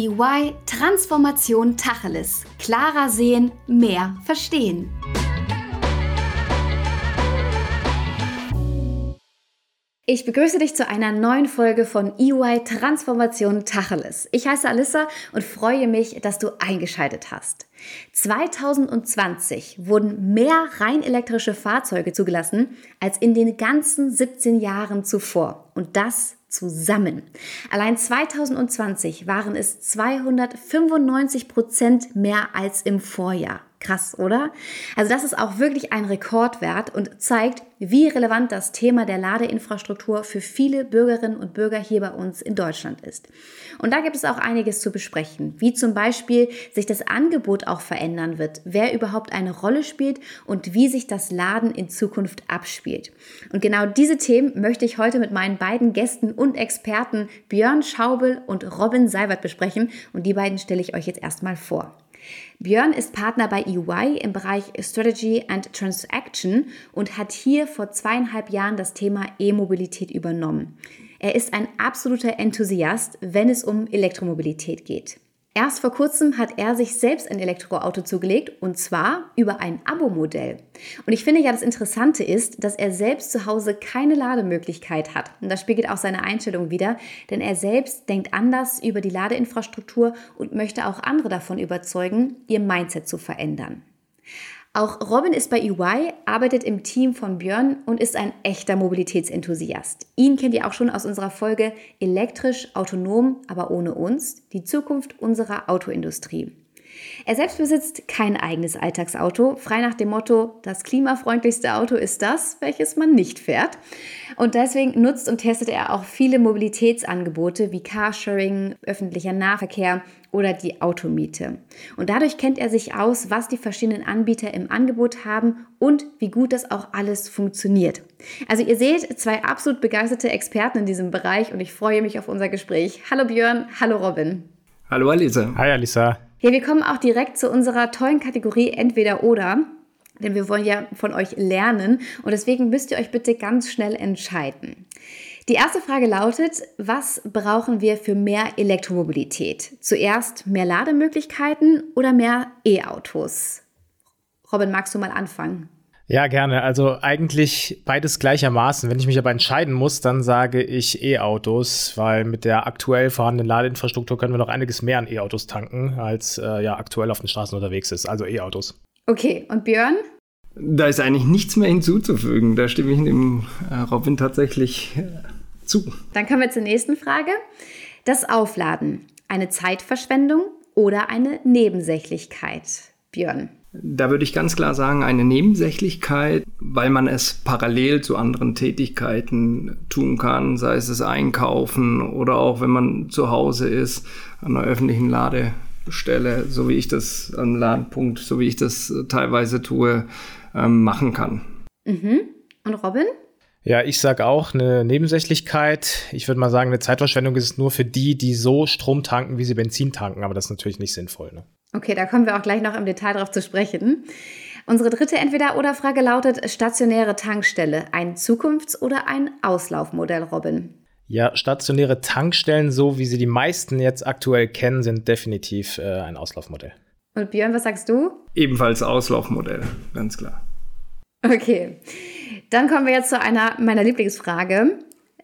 EY Transformation Tacheles. Klarer sehen, mehr verstehen. Ich begrüße dich zu einer neuen Folge von EY Transformation Tacheles. Ich heiße Alissa und freue mich, dass du eingeschaltet hast. 2020 wurden mehr rein elektrische Fahrzeuge zugelassen als in den ganzen 17 Jahren zuvor. Und das zusammen. Allein 2020 waren es 295 Prozent mehr als im Vorjahr. Krass, oder? Also das ist auch wirklich ein Rekordwert und zeigt, wie relevant das Thema der Ladeinfrastruktur für viele Bürgerinnen und Bürger hier bei uns in Deutschland ist. Und da gibt es auch einiges zu besprechen, wie zum Beispiel sich das Angebot auch verändern wird, wer überhaupt eine Rolle spielt und wie sich das Laden in Zukunft abspielt. Und genau diese Themen möchte ich heute mit meinen beiden Gästen und Experten Björn Schaubel und Robin Seibert besprechen und die beiden stelle ich euch jetzt erstmal vor. Björn ist Partner bei EY im Bereich Strategy and Transaction und hat hier vor zweieinhalb Jahren das Thema E-Mobilität übernommen. Er ist ein absoluter Enthusiast, wenn es um Elektromobilität geht. Erst vor kurzem hat er sich selbst ein Elektroauto zugelegt und zwar über ein Abo-Modell. Und ich finde ja, das Interessante ist, dass er selbst zu Hause keine Lademöglichkeit hat. Und das spiegelt auch seine Einstellung wider, denn er selbst denkt anders über die Ladeinfrastruktur und möchte auch andere davon überzeugen, ihr Mindset zu verändern. Auch Robin ist bei EY, arbeitet im Team von Björn und ist ein echter Mobilitätsenthusiast. Ihn kennt ihr auch schon aus unserer Folge Elektrisch, autonom, aber ohne uns, die Zukunft unserer Autoindustrie. Er selbst besitzt kein eigenes Alltagsauto, frei nach dem Motto, das klimafreundlichste Auto ist das, welches man nicht fährt. Und deswegen nutzt und testet er auch viele Mobilitätsangebote wie Carsharing, öffentlicher Nahverkehr oder die Automiete. Und dadurch kennt er sich aus, was die verschiedenen Anbieter im Angebot haben und wie gut das auch alles funktioniert. Also ihr seht zwei absolut begeisterte Experten in diesem Bereich und ich freue mich auf unser Gespräch. Hallo Björn, hallo Robin. Hallo Alisa. Hi Alisa. Ja, wir kommen auch direkt zu unserer tollen Kategorie Entweder oder. Denn wir wollen ja von euch lernen und deswegen müsst ihr euch bitte ganz schnell entscheiden. Die erste Frage lautet, was brauchen wir für mehr Elektromobilität? Zuerst mehr Lademöglichkeiten oder mehr E-Autos? Robin, magst du mal anfangen? Ja, gerne. Also eigentlich beides gleichermaßen. Wenn ich mich aber entscheiden muss, dann sage ich E-Autos, weil mit der aktuell vorhandenen Ladeinfrastruktur können wir noch einiges mehr an E-Autos tanken, als äh, ja aktuell auf den Straßen unterwegs ist. Also E-Autos. Okay, und Björn? Da ist eigentlich nichts mehr hinzuzufügen. Da stimme ich dem äh, Robin tatsächlich äh, zu. Dann kommen wir zur nächsten Frage. Das Aufladen. Eine Zeitverschwendung oder eine Nebensächlichkeit? Björn. Da würde ich ganz klar sagen, eine Nebensächlichkeit, weil man es parallel zu anderen Tätigkeiten tun kann, sei es das Einkaufen oder auch wenn man zu Hause ist, an einer öffentlichen Ladestelle, so wie ich das am Ladepunkt, so wie ich das teilweise tue, ähm, machen kann. Mhm. Und Robin? Ja, ich sage auch eine Nebensächlichkeit. Ich würde mal sagen, eine Zeitverschwendung ist es nur für die, die so Strom tanken, wie sie Benzin tanken, aber das ist natürlich nicht sinnvoll. Ne? Okay, da kommen wir auch gleich noch im Detail drauf zu sprechen. Unsere dritte Entweder-Oder-Frage lautet: stationäre Tankstelle, ein Zukunfts- oder ein Auslaufmodell, Robin? Ja, stationäre Tankstellen, so wie sie die meisten jetzt aktuell kennen, sind definitiv äh, ein Auslaufmodell. Und Björn, was sagst du? Ebenfalls Auslaufmodell, ganz klar. Okay, dann kommen wir jetzt zu einer meiner Lieblingsfrage.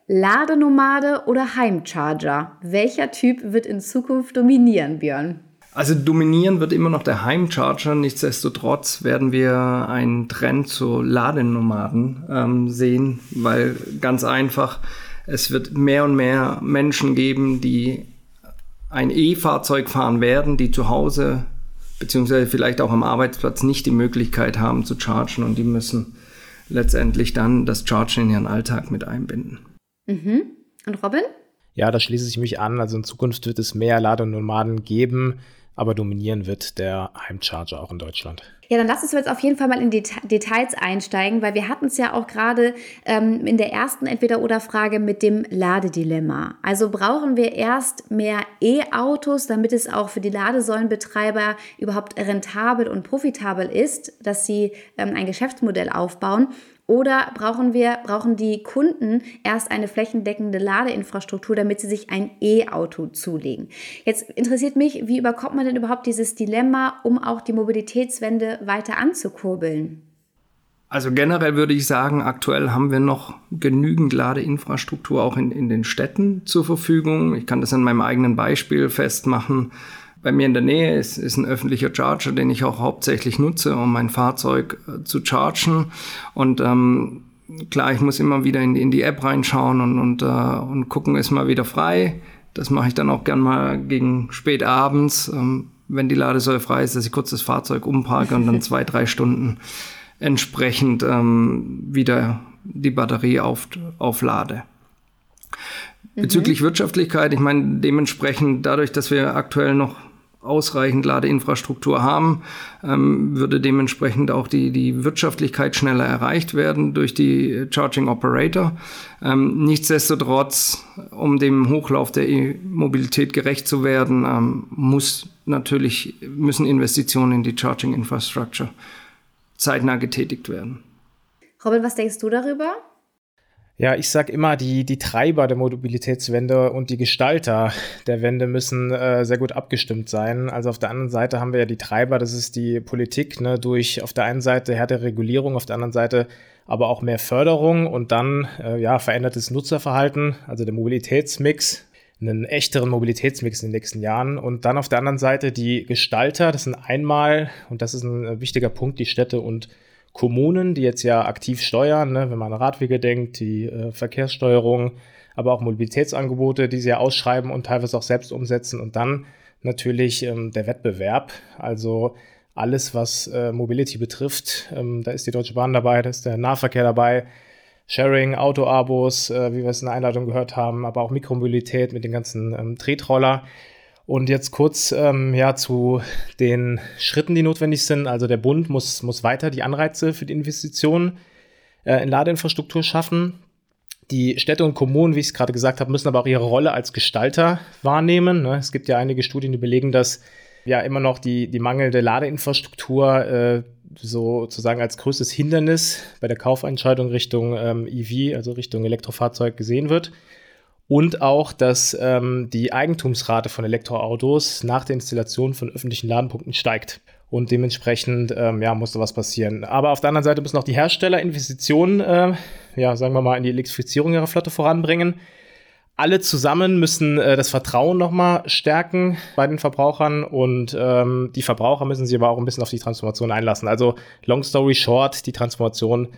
Ladenomade oder Heimcharger? Welcher Typ wird in Zukunft dominieren, Björn? Also dominieren wird immer noch der Heimcharger. Nichtsdestotrotz werden wir einen Trend zu Ladenomaden ähm, sehen, weil ganz einfach, es wird mehr und mehr Menschen geben, die ein E-Fahrzeug fahren werden, die zu Hause beziehungsweise vielleicht auch am Arbeitsplatz nicht die Möglichkeit haben zu chargen und die müssen letztendlich dann das Chargen in ihren Alltag mit einbinden. Mhm. Und Robin? Ja, da schließe ich mich an. Also in Zukunft wird es mehr Ladenomaden geben aber dominieren wird der Heimcharger auch in Deutschland. Ja, dann lass uns jetzt auf jeden Fall mal in die Details einsteigen, weil wir hatten es ja auch gerade ähm, in der ersten Entweder-Oder-Frage mit dem Ladedilemma. Also brauchen wir erst mehr E-Autos, damit es auch für die Ladesäulenbetreiber überhaupt rentabel und profitabel ist, dass sie ähm, ein Geschäftsmodell aufbauen? Oder brauchen wir, brauchen die Kunden erst eine flächendeckende Ladeinfrastruktur, damit sie sich ein E-Auto zulegen? Jetzt interessiert mich, wie überkommt man denn überhaupt dieses Dilemma, um auch die Mobilitätswende weiter anzukurbeln? Also generell würde ich sagen, aktuell haben wir noch genügend Ladeinfrastruktur auch in, in den Städten zur Verfügung. Ich kann das an meinem eigenen Beispiel festmachen. Bei mir in der Nähe ist, ist ein öffentlicher Charger, den ich auch hauptsächlich nutze, um mein Fahrzeug äh, zu chargen. Und ähm, klar, ich muss immer wieder in, in die App reinschauen und, und, äh, und gucken, ist mal wieder frei. Das mache ich dann auch gern mal gegen spät abends, ähm, wenn die Ladesäule frei ist, dass ich kurz das Fahrzeug umparke und dann zwei, drei Stunden entsprechend ähm, wieder die Batterie auf, auflade. Mhm. Bezüglich Wirtschaftlichkeit, ich meine, dementsprechend dadurch, dass wir aktuell noch ausreichend Ladeinfrastruktur haben, ähm, würde dementsprechend auch die, die Wirtschaftlichkeit schneller erreicht werden durch die Charging Operator. Ähm, nichtsdestotrotz, um dem Hochlauf der E-Mobilität gerecht zu werden, ähm, muss natürlich, müssen Investitionen in die Charging Infrastructure zeitnah getätigt werden. Robin, was denkst du darüber? Ja, ich sag immer, die, die Treiber der Mobilitätswende und die Gestalter der Wende müssen äh, sehr gut abgestimmt sein. Also auf der anderen Seite haben wir ja die Treiber, das ist die Politik, ne, durch auf der einen Seite härtere Regulierung, auf der anderen Seite aber auch mehr Förderung und dann äh, ja verändertes Nutzerverhalten, also der Mobilitätsmix, einen echteren Mobilitätsmix in den nächsten Jahren. Und dann auf der anderen Seite die Gestalter, das sind einmal, und das ist ein äh, wichtiger Punkt, die Städte und Kommunen, die jetzt ja aktiv steuern, ne, wenn man an Radwege denkt, die äh, Verkehrssteuerung, aber auch Mobilitätsangebote, die sie ja ausschreiben und teilweise auch selbst umsetzen. Und dann natürlich ähm, der Wettbewerb, also alles, was äh, Mobility betrifft. Ähm, da ist die Deutsche Bahn dabei, da ist der Nahverkehr dabei, Sharing, Autoabos, äh, wie wir es in der Einladung gehört haben, aber auch Mikromobilität mit den ganzen ähm, Tretroller. Und jetzt kurz ähm, ja, zu den Schritten, die notwendig sind. Also der Bund muss, muss weiter die Anreize für die Investitionen äh, in Ladeinfrastruktur schaffen. Die Städte und Kommunen, wie ich es gerade gesagt habe, müssen aber auch ihre Rolle als Gestalter wahrnehmen. Ne? Es gibt ja einige Studien, die belegen, dass ja immer noch die, die mangelnde Ladeinfrastruktur äh, sozusagen als größtes Hindernis bei der Kaufentscheidung Richtung ähm, EV, also Richtung Elektrofahrzeug gesehen wird. Und auch, dass ähm, die Eigentumsrate von Elektroautos nach der Installation von öffentlichen Ladenpunkten steigt. Und dementsprechend ähm, ja, musste was passieren. Aber auf der anderen Seite müssen auch die Hersteller Investitionen, äh, ja, sagen wir mal, in die Elektrifizierung ihrer Flotte voranbringen alle zusammen müssen äh, das Vertrauen nochmal stärken bei den Verbrauchern und ähm, die Verbraucher müssen sich aber auch ein bisschen auf die Transformation einlassen. Also long story short, die Transformation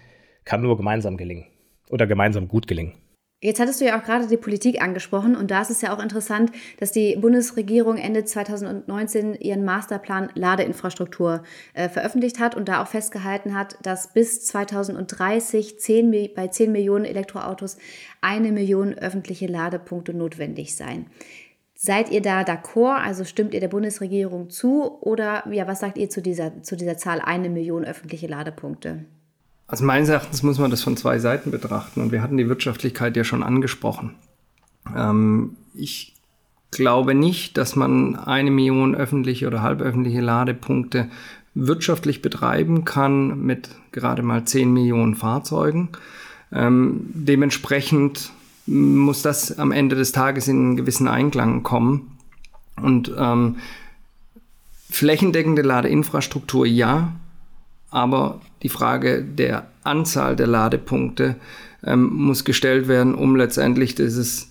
kann nur gemeinsam gelingen oder gemeinsam gut gelingen. Jetzt hattest du ja auch gerade die Politik angesprochen und da ist es ja auch interessant, dass die Bundesregierung Ende 2019 ihren Masterplan Ladeinfrastruktur äh, veröffentlicht hat und da auch festgehalten hat, dass bis 2030 10, bei 10 Millionen Elektroautos eine Million öffentliche Ladepunkte notwendig seien. Seid ihr da d'accord? Also stimmt ihr der Bundesregierung zu? Oder ja, was sagt ihr zu dieser, zu dieser Zahl eine Million öffentliche Ladepunkte? Also meines Erachtens muss man das von zwei Seiten betrachten und wir hatten die Wirtschaftlichkeit ja schon angesprochen. Ähm, ich glaube nicht, dass man eine Million öffentliche oder halböffentliche Ladepunkte wirtschaftlich betreiben kann mit gerade mal 10 Millionen Fahrzeugen. Ähm, dementsprechend muss das am Ende des Tages in einen gewissen Einklang kommen. Und ähm, flächendeckende Ladeinfrastruktur ja, aber die Frage der Anzahl der Ladepunkte ähm, muss gestellt werden, um letztendlich dieses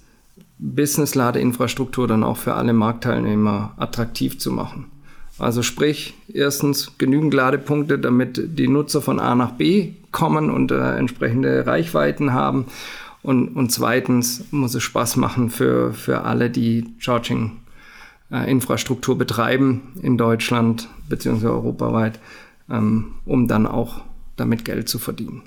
Business-Ladeinfrastruktur dann auch für alle Marktteilnehmer attraktiv zu machen. Also sprich, erstens genügend Ladepunkte, damit die Nutzer von A nach B kommen und äh, entsprechende Reichweiten haben. Und, und zweitens muss es Spaß machen für, für alle, die Charging-Infrastruktur äh, betreiben in Deutschland bzw. europaweit ähm, um dann auch damit Geld zu verdienen.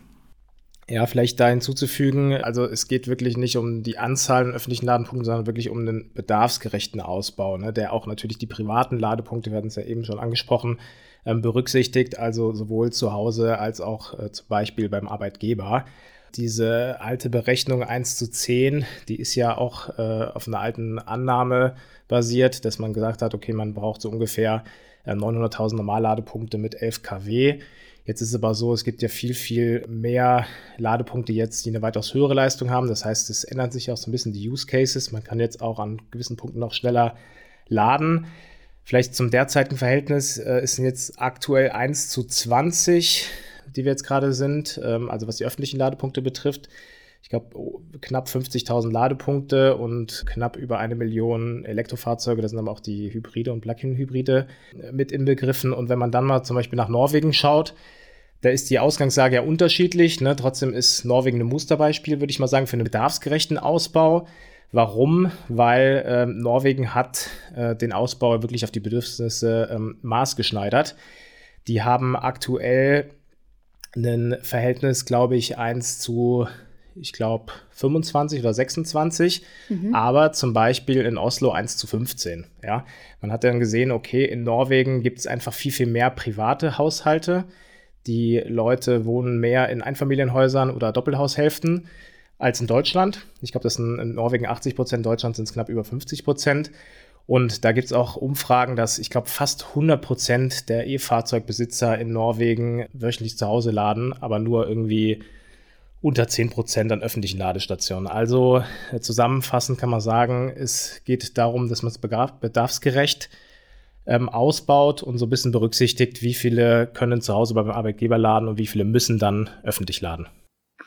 Ja, vielleicht da hinzuzufügen, also es geht wirklich nicht um die Anzahl an öffentlichen Ladepunkten, sondern wirklich um einen bedarfsgerechten Ausbau, ne, der auch natürlich die privaten Ladepunkte, wir hatten es ja eben schon angesprochen, ähm, berücksichtigt, also sowohl zu Hause als auch äh, zum Beispiel beim Arbeitgeber. Diese alte Berechnung 1 zu 10, die ist ja auch äh, auf einer alten Annahme basiert, dass man gesagt hat, okay, man braucht so ungefähr 900.000 äh, Normalladepunkte mit 11 kW. Jetzt ist es aber so, es gibt ja viel, viel mehr Ladepunkte jetzt, die eine weitaus höhere Leistung haben. Das heißt, es ändern sich auch so ein bisschen die Use Cases. Man kann jetzt auch an gewissen Punkten noch schneller laden. Vielleicht zum derzeitigen Verhältnis äh, ist jetzt aktuell 1 zu 20, die wir jetzt gerade sind, ähm, also was die öffentlichen Ladepunkte betrifft. Ich glaube, oh, knapp 50.000 Ladepunkte und knapp über eine Million Elektrofahrzeuge. Da sind aber auch die Hybride und Plug-in-Hybride äh, mit inbegriffen. Und wenn man dann mal zum Beispiel nach Norwegen schaut, da ist die Ausgangslage ja unterschiedlich. Ne? Trotzdem ist Norwegen ein Musterbeispiel, würde ich mal sagen, für einen bedarfsgerechten Ausbau. Warum? Weil ähm, Norwegen hat äh, den Ausbau wirklich auf die Bedürfnisse ähm, maßgeschneidert. Die haben aktuell ein Verhältnis, glaube ich, 1 zu, ich glaube, 25 oder 26, mhm. aber zum Beispiel in Oslo 1 zu 15. Ja? Man hat dann gesehen, okay, in Norwegen gibt es einfach viel, viel mehr private Haushalte. Die Leute wohnen mehr in Einfamilienhäusern oder Doppelhaushälften als in Deutschland. Ich glaube, das sind in Norwegen 80 Prozent, in Deutschland sind es knapp über 50 Prozent. Und da gibt es auch Umfragen, dass ich glaube, fast 100 Prozent der E-Fahrzeugbesitzer in Norwegen wöchentlich zu Hause laden, aber nur irgendwie unter 10 Prozent an öffentlichen Ladestationen. Also äh, zusammenfassend kann man sagen, es geht darum, dass man es bedarfsgerecht ähm, ausbaut und so ein bisschen berücksichtigt, wie viele können zu Hause beim Arbeitgeber laden und wie viele müssen dann öffentlich laden.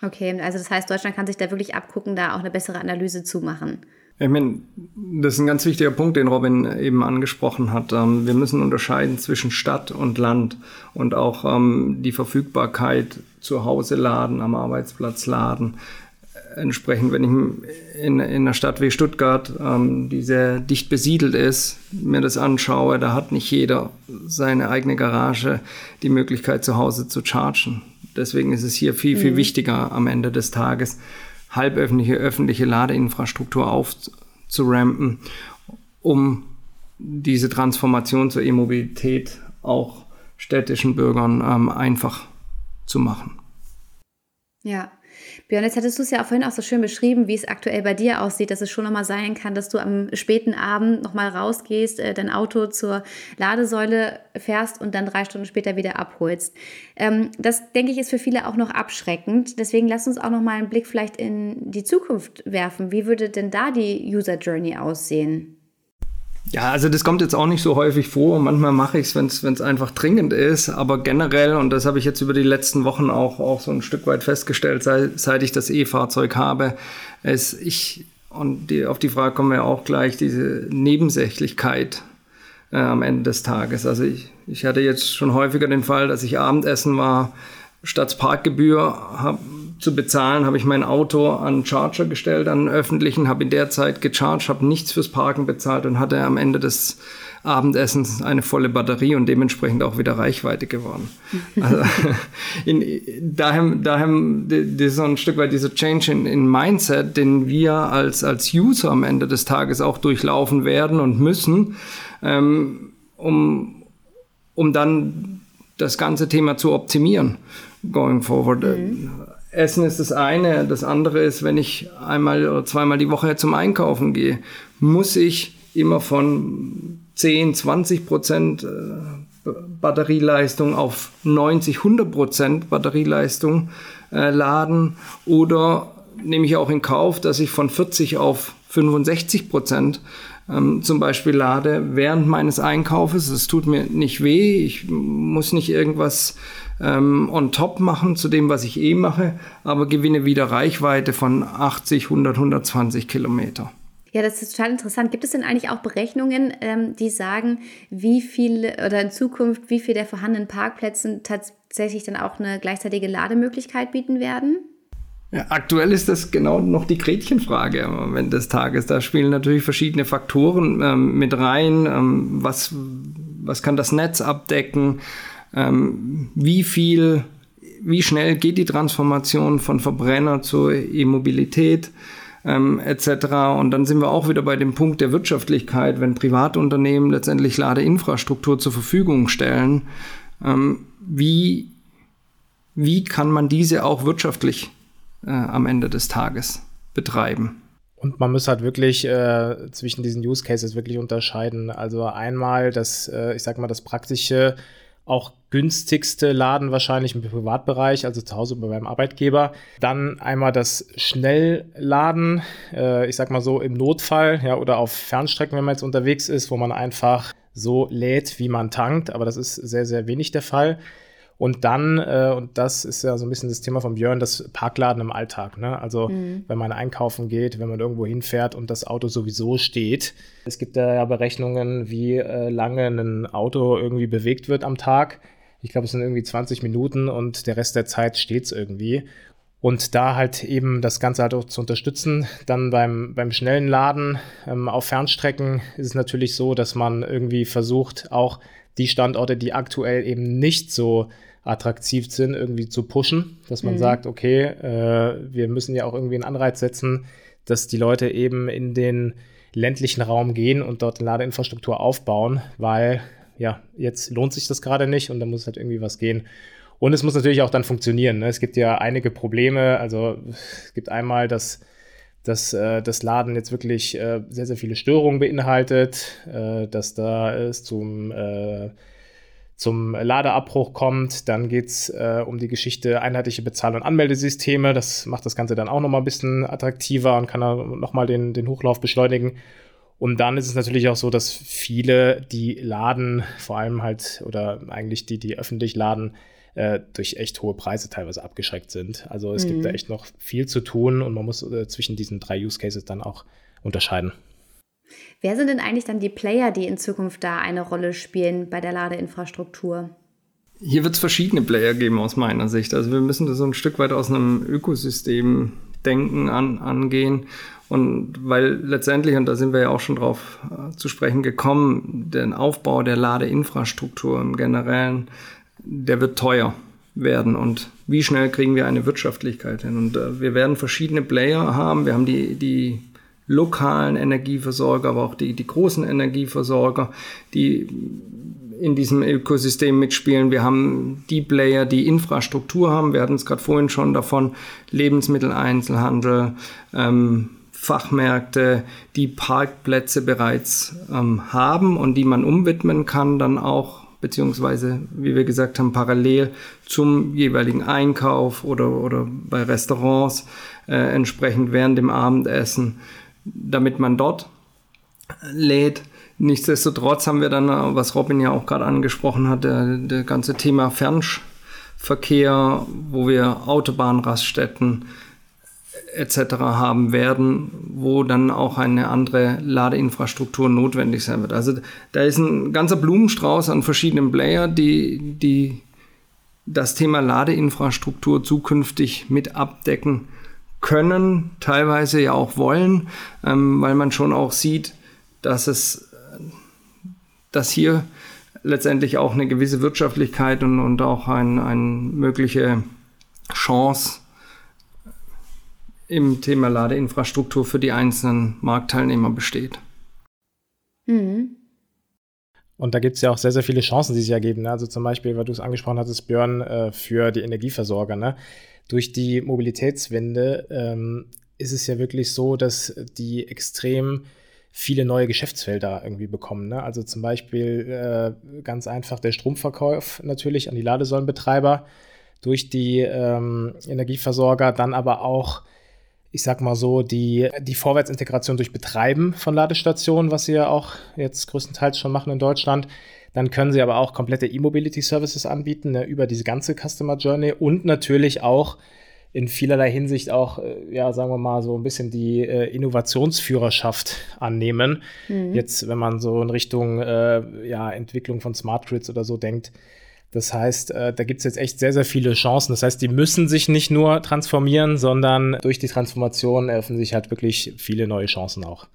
Okay, also das heißt, Deutschland kann sich da wirklich abgucken, da auch eine bessere Analyse zu machen. Ich meine, das ist ein ganz wichtiger Punkt, den Robin eben angesprochen hat. Ähm, wir müssen unterscheiden zwischen Stadt und Land und auch ähm, die Verfügbarkeit zu Hause laden, am Arbeitsplatz laden. Entsprechend, wenn ich in, in einer Stadt wie Stuttgart, ähm, die sehr dicht besiedelt ist, mir das anschaue, da hat nicht jeder seine eigene Garage die Möglichkeit zu Hause zu chargen. Deswegen ist es hier viel, viel mhm. wichtiger am Ende des Tages, halböffentliche, öffentliche Ladeinfrastruktur aufzurampen, um diese Transformation zur E-Mobilität auch städtischen Bürgern ähm, einfach zu machen. Ja, Björn, jetzt hattest du es ja vorhin auch so schön beschrieben, wie es aktuell bei dir aussieht, dass es schon nochmal sein kann, dass du am späten Abend nochmal rausgehst, äh, dein Auto zur Ladesäule fährst und dann drei Stunden später wieder abholst. Ähm, das, denke ich, ist für viele auch noch abschreckend. Deswegen lass uns auch nochmal einen Blick vielleicht in die Zukunft werfen. Wie würde denn da die User Journey aussehen? Ja, also das kommt jetzt auch nicht so häufig vor. Manchmal mache ich es, wenn es einfach dringend ist. Aber generell, und das habe ich jetzt über die letzten Wochen auch, auch so ein Stück weit festgestellt, seit, seit ich das E-Fahrzeug habe, ist ich, und die, auf die Frage kommen wir auch gleich, diese Nebensächlichkeit äh, am Ende des Tages. Also ich, ich hatte jetzt schon häufiger den Fall, dass ich Abendessen war, statt Parkgebühr habe zu bezahlen, habe ich mein Auto an Charger gestellt, an einen öffentlichen, habe in der Zeit gecharged, habe nichts fürs Parken bezahlt und hatte am Ende des Abendessens eine volle Batterie und dementsprechend auch wieder Reichweite gewonnen. Also in, daher, daher das ist so ein Stück weit dieser Change in, in Mindset, den wir als, als User am Ende des Tages auch durchlaufen werden und müssen, ähm, um, um dann das ganze Thema zu optimieren going forward. Mhm. Essen ist das eine. Das andere ist, wenn ich einmal oder zweimal die Woche zum Einkaufen gehe, muss ich immer von 10, 20 Prozent äh, Batterieleistung auf 90, 100 Prozent Batterieleistung laden oder nehme ich auch in Kauf, dass ich von 40 auf 65 Prozent ähm, zum Beispiel lade während meines Einkaufes. Es tut mir nicht weh, ich muss nicht irgendwas ähm, on top machen zu dem, was ich eh mache, aber gewinne wieder Reichweite von 80, 100, 120 Kilometer. Ja, das ist total interessant. Gibt es denn eigentlich auch Berechnungen, ähm, die sagen, wie viel oder in Zukunft, wie viel der vorhandenen Parkplätze tatsächlich dann auch eine gleichzeitige Lademöglichkeit bieten werden? Ja, aktuell ist das genau noch die Gretchenfrage am Ende des Tages. Da spielen natürlich verschiedene Faktoren ähm, mit rein. Ähm, was, was kann das Netz abdecken? ähm, wie viel, wie schnell geht die Transformation von Verbrenner zur E-Mobilität ähm, etc. Und dann sind wir auch wieder bei dem Punkt der Wirtschaftlichkeit, wenn Privatunternehmen letztendlich Ladeinfrastruktur zur Verfügung stellen, ähm, wie, wie kann man diese auch wirtschaftlich äh, am Ende des Tages betreiben? Und man muss halt wirklich äh, zwischen diesen Use Cases wirklich unterscheiden. Also einmal das, äh, ich sag mal, das praktische, auch günstigste Laden wahrscheinlich im Privatbereich, also zu Hause bei meinem Arbeitgeber. Dann einmal das Schnellladen, äh, ich sag mal so im Notfall, ja, oder auf Fernstrecken, wenn man jetzt unterwegs ist, wo man einfach so lädt, wie man tankt, aber das ist sehr, sehr wenig der Fall. Und dann, äh, und das ist ja so ein bisschen das Thema von Björn, das Parkladen im Alltag. Ne? Also mhm. wenn man einkaufen geht, wenn man irgendwo hinfährt und das Auto sowieso steht. Es gibt da ja Berechnungen, wie äh, lange ein Auto irgendwie bewegt wird am Tag. Ich glaube, es sind irgendwie 20 Minuten und der Rest der Zeit steht es irgendwie. Und da halt eben das Ganze halt auch zu unterstützen. Dann beim, beim schnellen Laden ähm, auf Fernstrecken ist es natürlich so, dass man irgendwie versucht, auch die Standorte, die aktuell eben nicht so attraktiv sind, irgendwie zu pushen, dass man mhm. sagt, okay, äh, wir müssen ja auch irgendwie einen Anreiz setzen, dass die Leute eben in den ländlichen Raum gehen und dort eine Ladeinfrastruktur aufbauen, weil ja, jetzt lohnt sich das gerade nicht und da muss halt irgendwie was gehen. Und es muss natürlich auch dann funktionieren. Ne? Es gibt ja einige Probleme. Also es gibt einmal, dass, dass äh, das Laden jetzt wirklich äh, sehr, sehr viele Störungen beinhaltet, äh, dass da es zum äh, zum Ladeabbruch kommt. Dann geht es äh, um die Geschichte einheitliche Bezahl- und Anmeldesysteme. Das macht das Ganze dann auch nochmal ein bisschen attraktiver und kann dann nochmal den, den Hochlauf beschleunigen. Und dann ist es natürlich auch so, dass viele, die laden, vor allem halt, oder eigentlich die, die öffentlich laden, äh, durch echt hohe Preise teilweise abgeschreckt sind. Also es mhm. gibt da echt noch viel zu tun und man muss äh, zwischen diesen drei Use Cases dann auch unterscheiden. Wer sind denn eigentlich dann die Player, die in Zukunft da eine Rolle spielen bei der Ladeinfrastruktur? Hier wird es verschiedene Player geben aus meiner Sicht. Also wir müssen das so ein Stück weit aus einem Ökosystem denken an, angehen. Und weil letztendlich, und da sind wir ja auch schon drauf äh, zu sprechen gekommen, der Aufbau der Ladeinfrastruktur im Generellen, der wird teuer werden. Und wie schnell kriegen wir eine Wirtschaftlichkeit hin? Und äh, wir werden verschiedene Player haben. Wir haben die, die lokalen Energieversorger, aber auch die, die großen Energieversorger, die in diesem Ökosystem mitspielen. Wir haben die Player, die Infrastruktur haben. Wir hatten es gerade vorhin schon davon, Lebensmitteleinzelhandel, ähm, Fachmärkte, die Parkplätze bereits ähm, haben und die man umwidmen kann, dann auch beziehungsweise, wie wir gesagt haben, parallel zum jeweiligen Einkauf oder, oder bei Restaurants äh, entsprechend während dem Abendessen damit man dort lädt. Nichtsdestotrotz haben wir dann, was Robin ja auch gerade angesprochen hat, der, der ganze Thema Fernverkehr, wo wir Autobahnraststätten etc. haben werden, wo dann auch eine andere Ladeinfrastruktur notwendig sein wird. Also da ist ein ganzer Blumenstrauß an verschiedenen Player, die, die das Thema Ladeinfrastruktur zukünftig mit abdecken können, teilweise ja auch wollen, ähm, weil man schon auch sieht, dass es, dass hier letztendlich auch eine gewisse Wirtschaftlichkeit und, und auch eine ein mögliche Chance im Thema Ladeinfrastruktur für die einzelnen Marktteilnehmer besteht. Mhm. Und da gibt es ja auch sehr, sehr viele Chancen, die sich ergeben. Ne? Also zum Beispiel, weil du es angesprochen hattest, Björn, äh, für die Energieversorger. Ne? Durch die Mobilitätswende ähm, ist es ja wirklich so, dass die extrem viele neue Geschäftsfelder irgendwie bekommen. Ne? Also zum Beispiel äh, ganz einfach der Stromverkauf natürlich an die Ladesäulenbetreiber durch die ähm, Energieversorger, dann aber auch, ich sag mal so, die, die Vorwärtsintegration durch Betreiben von Ladestationen, was sie ja auch jetzt größtenteils schon machen in Deutschland. Dann können sie aber auch komplette E-Mobility-Services anbieten ne, über diese ganze Customer Journey und natürlich auch in vielerlei Hinsicht auch, äh, ja, sagen wir mal, so ein bisschen die äh, Innovationsführerschaft annehmen. Mhm. Jetzt, wenn man so in Richtung äh, ja, Entwicklung von Smart Grids oder so denkt. Das heißt, äh, da gibt es jetzt echt sehr, sehr viele Chancen. Das heißt, die müssen sich nicht nur transformieren, sondern durch die Transformation eröffnen sich halt wirklich viele neue Chancen auch.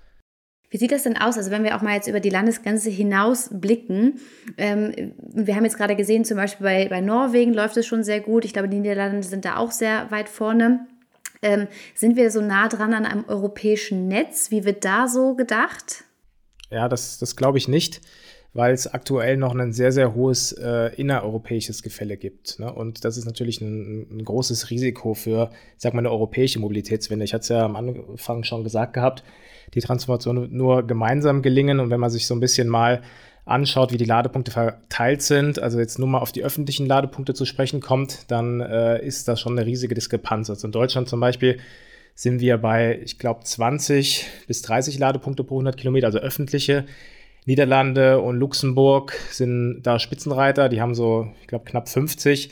Wie sieht das denn aus? Also wenn wir auch mal jetzt über die Landesgrenze hinaus blicken, ähm, wir haben jetzt gerade gesehen, zum Beispiel bei, bei Norwegen läuft es schon sehr gut. Ich glaube, die Niederlande sind da auch sehr weit vorne. Ähm, sind wir so nah dran an einem europäischen Netz? Wie wird da so gedacht? Ja, das, das glaube ich nicht, weil es aktuell noch ein sehr, sehr hohes äh, innereuropäisches Gefälle gibt. Ne? Und das ist natürlich ein, ein, großes Risiko für, ich sag mal, eine europäische Mobilitätswende. Ich hatte es ja am Anfang schon gesagt gehabt die Transformation nur gemeinsam gelingen. Und wenn man sich so ein bisschen mal anschaut, wie die Ladepunkte verteilt sind, also jetzt nur mal auf die öffentlichen Ladepunkte zu sprechen kommt, dann äh, ist das schon eine riesige Diskrepanz. Also in Deutschland zum Beispiel sind wir bei, ich glaube, 20 bis 30 Ladepunkte pro 100 Kilometer, also öffentliche. Niederlande und Luxemburg sind da Spitzenreiter, die haben so, ich glaube, knapp 50.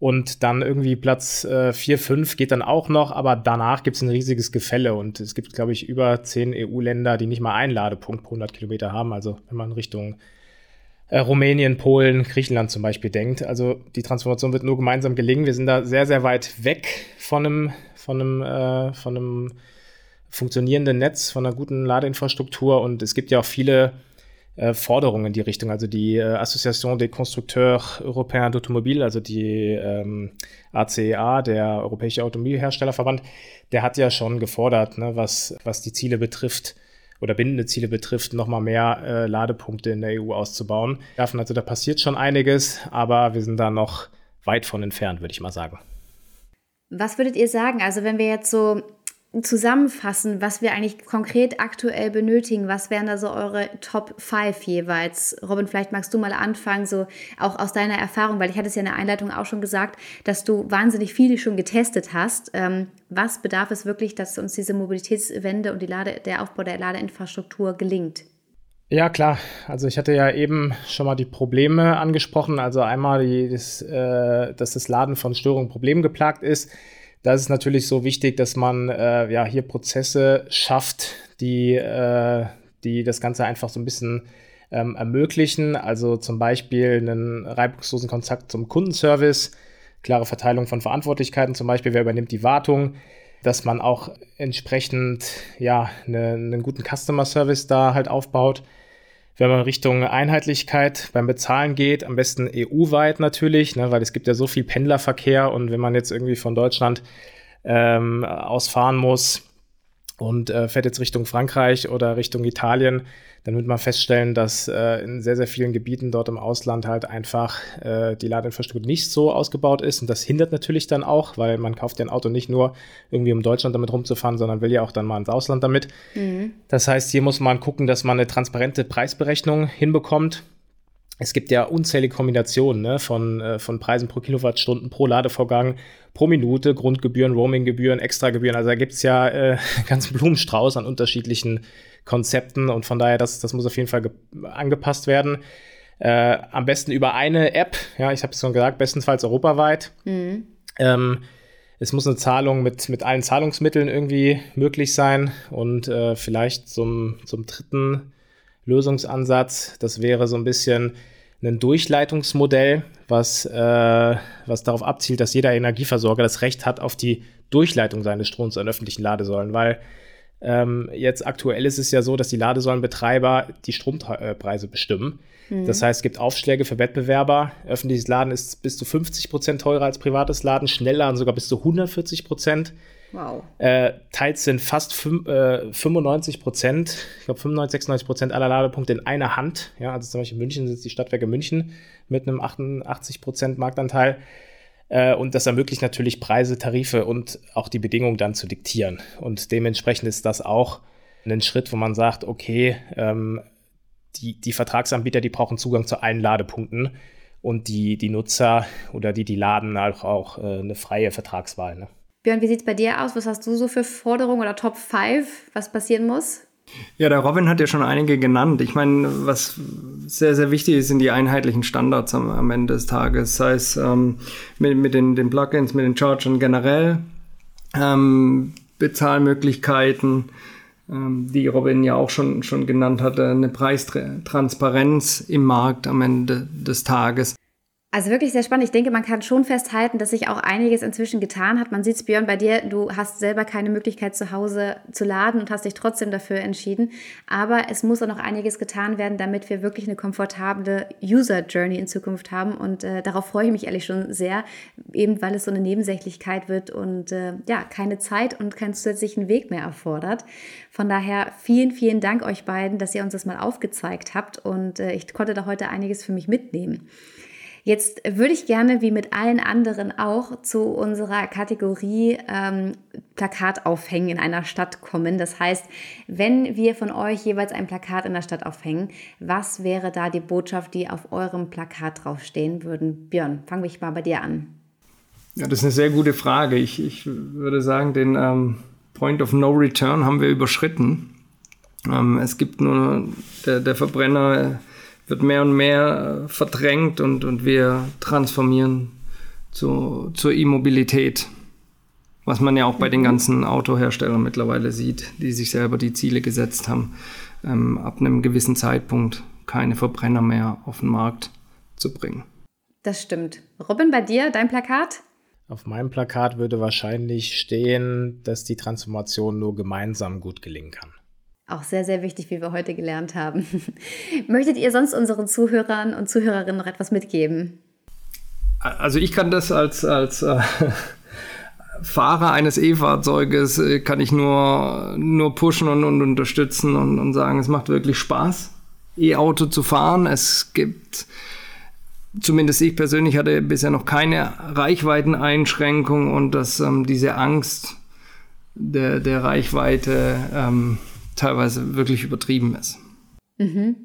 Und dann irgendwie Platz äh, 4, 5 geht dann auch noch, aber danach gibt es ein riesiges Gefälle und es gibt, glaube ich, über 10 EU-Länder, die nicht mal einen Ladepunkt pro 100 Kilometer haben. Also wenn man Richtung äh, Rumänien, Polen, Griechenland zum Beispiel denkt. Also die Transformation wird nur gemeinsam gelingen. Wir sind da sehr, sehr weit weg von einem, von einem, äh, von einem funktionierenden Netz, von einer guten Ladeinfrastruktur und es gibt ja auch viele äh, Forderungen in die Richtung. Also die äh, Association des Constructeurs Européens d'Automobile, also die ähm, ACEA, e der Europäische Automobilherstellerverband, der hat ja schon gefordert, ne, was, was die Ziele betrifft, oder bindende Ziele betrifft, nochmal mehr äh, Ladepunkte in der EU auszubauen. Also da passiert schon einiges, aber wir sind da noch weit von entfernt, würde ich mal sagen. Was würdet ihr sagen? Also wenn wir jetzt so zusammenfassen, was wir eigentlich konkret aktuell benötigen? Was wären da so eure Top 5 jeweils? Robin, vielleicht magst du mal anfangen, so auch aus deiner Erfahrung, weil ich hatte es ja in der Einleitung auch schon gesagt, dass du wahnsinnig viele schon getestet hast. Ähm, was bedarf es wirklich, dass uns diese Mobilitätswende und die Lade, der Aufbau der Ladeinfrastruktur gelingt? Ja, klar. Also ich hatte ja eben schon mal die Probleme angesprochen. Also einmal, die, das, äh, dass das Laden von Störungen problemgeplagt ist da ist es natürlich so wichtig, dass man äh, ja hier Prozesse schafft, die, äh, die das Ganze einfach so ein bisschen ähm, ermöglichen. Also zum Beispiel einen reibungslosen Kontakt zum Kundenservice, klare Verteilung von Verantwortlichkeiten, zum Beispiel. Wer übernimmt die Wartung, dass man auch entsprechend ja eine, einen guten Customer Service da halt aufbaut wenn man Richtung Einheitlichkeit beim Bezahlen geht, am besten EU-weit natürlich, ne, weil es gibt ja so viel Pendlerverkehr und wenn man jetzt irgendwie von Deutschland ähm, ausfahren muss und äh, fährt jetzt Richtung Frankreich oder Richtung Italien, dann wird man feststellen, dass äh, in sehr, sehr vielen Gebieten dort im Ausland halt einfach äh, die Ladeinfrastruktur nicht so ausgebaut ist. Und das hindert natürlich dann auch, weil man kauft ja ein Auto nicht nur irgendwie um Deutschland damit rumzufahren, sondern will ja auch dann mal ins Ausland damit. Mhm. Das heißt, hier muss man gucken, dass man eine transparente Preisberechnung hinbekommt. Es gibt ja unzählige Kombinationen ne, von, äh, von Preisen pro Kilowattstunden, pro Ladevorgang, pro Minute, Grundgebühren, Roaminggebühren, Extragebühren. Also da gibt es ja äh, ganz Blumenstrauß an unterschiedlichen Konzepten und von daher, das, das muss auf jeden Fall angepasst werden. Äh, am besten über eine App, ja, ich habe es schon gesagt, bestenfalls europaweit. Mhm. Ähm, es muss eine Zahlung mit, mit allen Zahlungsmitteln irgendwie möglich sein und äh, vielleicht zum, zum dritten Lösungsansatz, das wäre so ein bisschen ein Durchleitungsmodell, was, äh, was darauf abzielt, dass jeder Energieversorger das Recht hat auf die Durchleitung seines Stroms an öffentlichen Ladesäulen, weil ähm, jetzt aktuell ist es ja so, dass die Ladesäulenbetreiber die Strompreise bestimmen. Mhm. Das heißt, es gibt Aufschläge für Wettbewerber. Öffentliches Laden ist bis zu 50 Prozent teurer als privates Laden, Schnellladen sogar bis zu 140 Prozent. Wow. Äh, teils sind fast äh, 95 Prozent, ich glaube 95, 96 Prozent aller Ladepunkte in einer Hand. Ja, also zum Beispiel in München sitzt die Stadtwerke München mit einem 88 Prozent Marktanteil. Äh, und das ermöglicht natürlich Preise, Tarife und auch die Bedingungen dann zu diktieren. Und dementsprechend ist das auch ein Schritt, wo man sagt, okay, ähm, die, die Vertragsanbieter, die brauchen Zugang zu allen Ladepunkten und die, die Nutzer oder die, die laden, auch, auch äh, eine freie Vertragswahl. Ne? Björn, wie sieht es bei dir aus? Was hast du so für Forderungen oder Top 5, was passieren muss? Ja, der Robin hat ja schon einige genannt. Ich meine, was sehr, sehr wichtig ist, sind die einheitlichen Standards am, am Ende des Tages. Sei es ähm, mit, mit den, den Plugins, mit den Chargern generell, ähm, Bezahlmöglichkeiten, ähm, die Robin ja auch schon, schon genannt hatte, eine Preistransparenz im Markt am Ende des Tages. Also wirklich sehr spannend. Ich denke, man kann schon festhalten, dass sich auch einiges inzwischen getan hat. Man sieht es, Björn, bei dir, du hast selber keine Möglichkeit zu Hause zu laden und hast dich trotzdem dafür entschieden. Aber es muss auch noch einiges getan werden, damit wir wirklich eine komfortable User Journey in Zukunft haben. Und äh, darauf freue ich mich ehrlich schon sehr, eben weil es so eine Nebensächlichkeit wird und äh, ja, keine Zeit und keinen zusätzlichen Weg mehr erfordert. Von daher vielen, vielen Dank euch beiden, dass ihr uns das mal aufgezeigt habt und äh, ich konnte da heute einiges für mich mitnehmen. Jetzt würde ich gerne, wie mit allen anderen auch, zu unserer Kategorie ähm, Plakat aufhängen in einer Stadt kommen. Das heißt, wenn wir von euch jeweils ein Plakat in der Stadt aufhängen, was wäre da die Botschaft, die auf eurem Plakat draufstehen würden? Björn, fangen wir mal bei dir an. Ja, das ist eine sehr gute Frage. Ich, ich würde sagen, den ähm, Point of No Return haben wir überschritten. Ähm, es gibt nur, der, der Verbrenner wird mehr und mehr äh, verdrängt und, und wir transformieren zu, zur E-Mobilität. Was man ja auch bei den mhm. ganzen Autoherstellern mittlerweile sieht, die sich selber die Ziele gesetzt haben, ähm, ab einem gewissen Zeitpunkt keine Verbrenner mehr auf den Markt zu bringen. Das stimmt. Robin, bei dir, dein Plakat? Auf meinem Plakat würde wahrscheinlich stehen, dass die Transformation nur gemeinsam gut gelingen kann. Auch sehr, sehr wichtig, wie wir heute gelernt haben. Möchtet ihr sonst unseren Zuhörern und Zuhörerinnen noch etwas mitgeben? Also ich kann das als, als äh, Fahrer eines E-Fahrzeuges, äh, kann ich nur, nur pushen und, und unterstützen und, und sagen, es macht wirklich Spaß, E-Auto zu fahren. Es gibt, zumindest ich persönlich hatte bisher noch keine Reichweiteneinschränkung und dass ähm, diese Angst der, der Reichweite ähm, teilweise wirklich übertrieben ist. Mhm.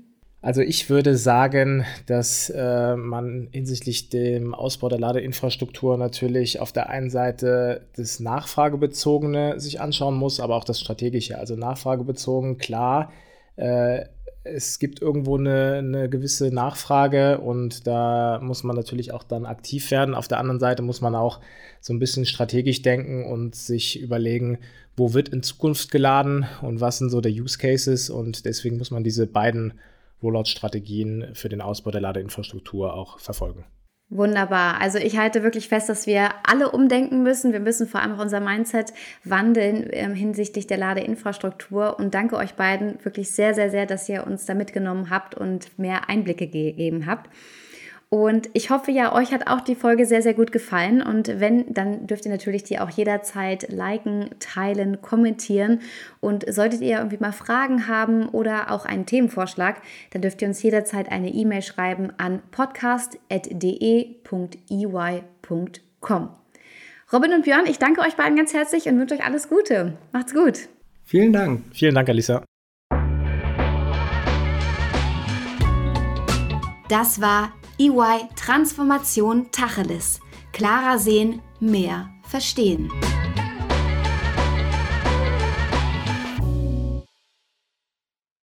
Also ich würde sagen, dass äh, man hinsichtlich dem Ausbau der Ladeinfrastruktur natürlich auf der einen Seite das Nachfragebezogene sich anschauen muss, aber auch das Strategische. Also nachfragebezogen, klar, äh, es gibt irgendwo eine, eine, gewisse Nachfrage und da muss man natürlich auch dann aktiv werden. Auf der anderen Seite muss man auch so ein bisschen strategisch denken und sich überlegen, wo wird in Zukunft geladen und was sind so der Use Cases und deswegen muss man diese beiden Rollout-Strategien für den Ausbau der Ladeinfrastruktur auch verfolgen. Wunderbar. Also ich halte wirklich fest, dass wir alle umdenken müssen. Wir müssen vor allem auch unser Mindset wandeln äh, hinsichtlich der Ladeinfrastruktur. Und danke euch beiden wirklich sehr, sehr, sehr, dass ihr uns da mitgenommen habt und mehr Einblicke gegeben habt. Und ich hoffe ja, euch hat auch die Folge sehr, sehr gut gefallen. Und wenn, dann dürft ihr natürlich die auch jederzeit liken, teilen, kommentieren. Und solltet ihr irgendwie mal Fragen haben oder auch einen Themenvorschlag, dann dürft ihr uns jederzeit eine E-Mail schreiben an podcast.de.ey.com. Robin und Björn, ich danke euch beiden ganz herzlich und wünsche euch alles Gute. Macht's gut. Vielen Dank. Vielen Dank, Alisa. Das war EY Transformation Tacheles. Klarer sehen, mehr verstehen.